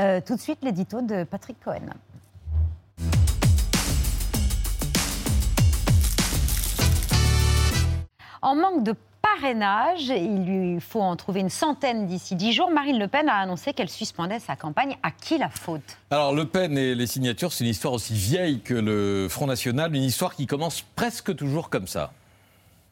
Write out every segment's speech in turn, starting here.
Euh, tout de suite, l'édito de Patrick Cohen. En manque de parrainage, il lui faut en trouver une centaine d'ici dix jours. Marine Le Pen a annoncé qu'elle suspendait sa campagne. À qui la faute? Alors Le Pen et les signatures, c'est une histoire aussi vieille que le Front National, une histoire qui commence presque toujours comme ça.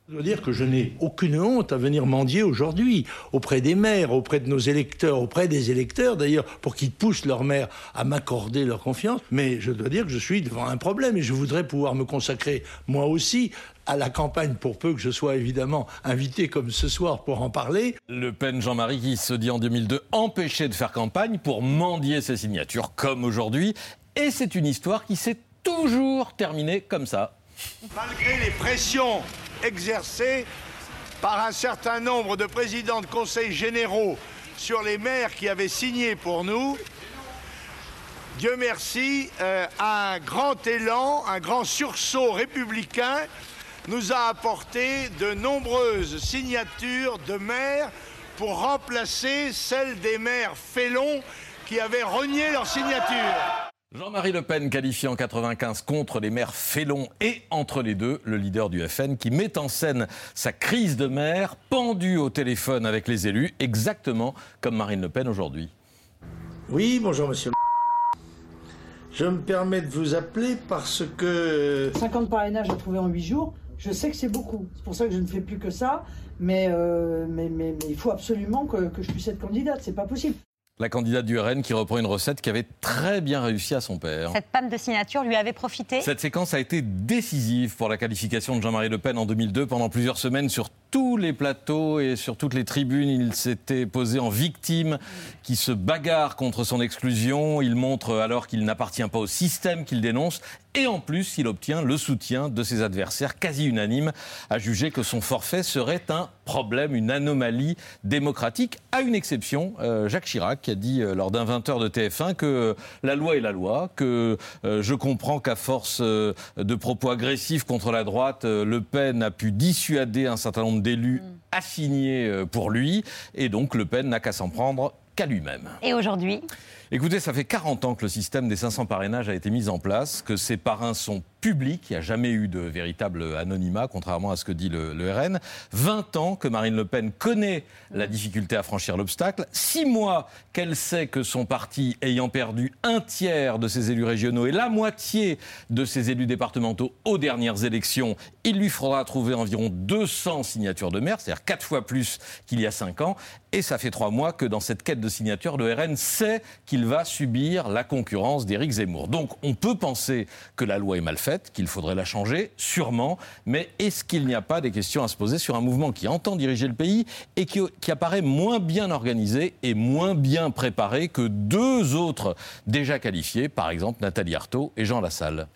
Je dois dire que je n'ai aucune honte à venir mendier aujourd'hui auprès des maires, auprès de nos électeurs, auprès des électeurs d'ailleurs, pour qu'ils poussent leurs maires à m'accorder leur confiance. Mais je dois dire que je suis devant un problème et je voudrais pouvoir me consacrer moi aussi à la campagne, pour peu que je sois évidemment invité comme ce soir pour en parler. Le Pen Jean-Marie qui se dit en 2002 empêché de faire campagne pour mendier ses signatures comme aujourd'hui. Et c'est une histoire qui s'est toujours terminée comme ça. Malgré les pressions exercées par un certain nombre de présidents de conseils généraux sur les maires qui avaient signé pour nous, Dieu merci, euh, un grand élan, un grand sursaut républicain nous a apporté de nombreuses signatures de maires pour remplacer celles des maires félons qui avaient renié leur signature. Jean-Marie Le Pen qualifie en 95 contre les maires félons et entre les deux, le leader du FN qui met en scène sa crise de maire pendue au téléphone avec les élus, exactement comme Marine Le Pen aujourd'hui. Oui, bonjour monsieur. Je me permets de vous appeler parce que... 50 parrainages à trouver en 8 jours, je sais que c'est beaucoup. C'est pour ça que je ne fais plus que ça. Mais, euh, mais, mais, mais il faut absolument que, que je puisse être candidate. C'est pas possible. La candidate du RN qui reprend une recette qui avait très bien réussi à son père. Cette panne de signature lui avait profité Cette séquence a été décisive pour la qualification de Jean-Marie Le Pen en 2002. Pendant plusieurs semaines, sur tous les plateaux et sur toutes les tribunes, il s'était posé en victime qui se bagarre contre son exclusion. Il montre alors qu'il n'appartient pas au système qu'il dénonce. Et en plus, il obtient le soutien de ses adversaires quasi unanimes à juger que son forfait serait un problème, une anomalie démocratique, à une exception, euh, Jacques Chirac qui a dit euh, lors d'un 20h de TF1 que euh, la loi est la loi, que euh, je comprends qu'à force euh, de propos agressifs contre la droite, euh, Le Pen a pu dissuader un certain nombre d'élus signer euh, pour lui, et donc Le Pen n'a qu'à s'en prendre qu'à lui-même. Et aujourd'hui? Écoutez, ça fait 40 ans que le système des 500 parrainages a été mis en place, que ces parrains sont publics, il n'y a jamais eu de véritable anonymat, contrairement à ce que dit le, le RN. 20 ans que Marine Le Pen connaît la difficulté à franchir l'obstacle. 6 mois qu'elle sait que son parti, ayant perdu un tiers de ses élus régionaux et la moitié de ses élus départementaux aux dernières élections, il lui faudra trouver environ 200 signatures de maire, c'est-à-dire 4 fois plus qu'il y a 5 ans. Et ça fait 3 mois que dans cette quête de signatures, le RN sait qu'il va subir la concurrence d'Éric Zemmour. Donc on peut penser que la loi est mal faite, qu'il faudrait la changer, sûrement, mais est-ce qu'il n'y a pas des questions à se poser sur un mouvement qui entend diriger le pays et qui, apparaît moins bien organisé et moins bien préparé que deux autres déjà qualifiés, par exemple Nathalie Arthaud et Jean Lassalle?